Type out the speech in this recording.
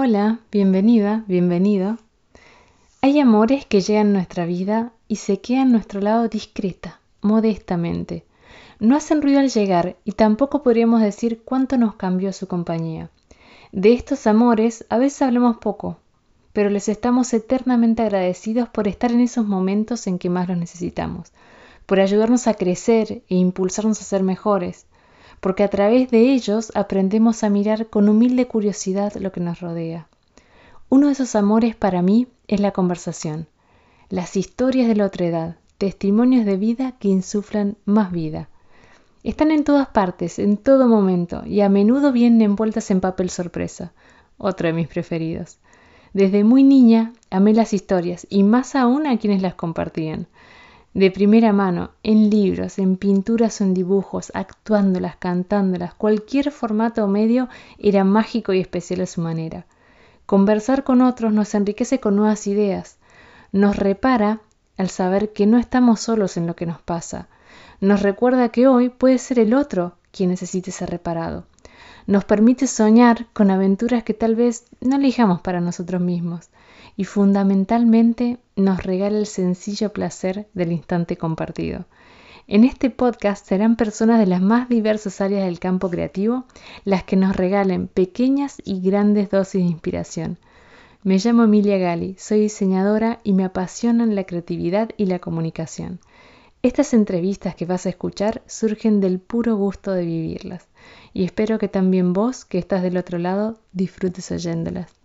Hola, bienvenida, bienvenido. Hay amores que llegan a nuestra vida y se quedan a nuestro lado discreta, modestamente. No hacen ruido al llegar y tampoco podríamos decir cuánto nos cambió su compañía. De estos amores a veces hablamos poco, pero les estamos eternamente agradecidos por estar en esos momentos en que más los necesitamos, por ayudarnos a crecer e impulsarnos a ser mejores, porque a través de ellos aprendemos a mirar con humilde curiosidad lo que nos rodea. Uno de esos amores para mí es la conversación, las historias de la otra edad, testimonios de vida que insuflan más vida. Están en todas partes, en todo momento, y a menudo vienen envueltas en papel sorpresa, otro de mis preferidos. Desde muy niña amé las historias, y más aún a quienes las compartían de primera mano, en libros, en pinturas o en dibujos, actuándolas, cantándolas, cualquier formato o medio era mágico y especial a su manera. Conversar con otros nos enriquece con nuevas ideas, nos repara al saber que no estamos solos en lo que nos pasa, nos recuerda que hoy puede ser el otro quien necesite ser reparado, nos permite soñar con aventuras que tal vez no elijamos para nosotros mismos, y fundamentalmente nos regala el sencillo placer del instante compartido. En este podcast serán personas de las más diversas áreas del campo creativo las que nos regalen pequeñas y grandes dosis de inspiración. Me llamo Emilia Gali, soy diseñadora y me apasionan la creatividad y la comunicación. Estas entrevistas que vas a escuchar surgen del puro gusto de vivirlas y espero que también vos, que estás del otro lado, disfrutes oyéndolas.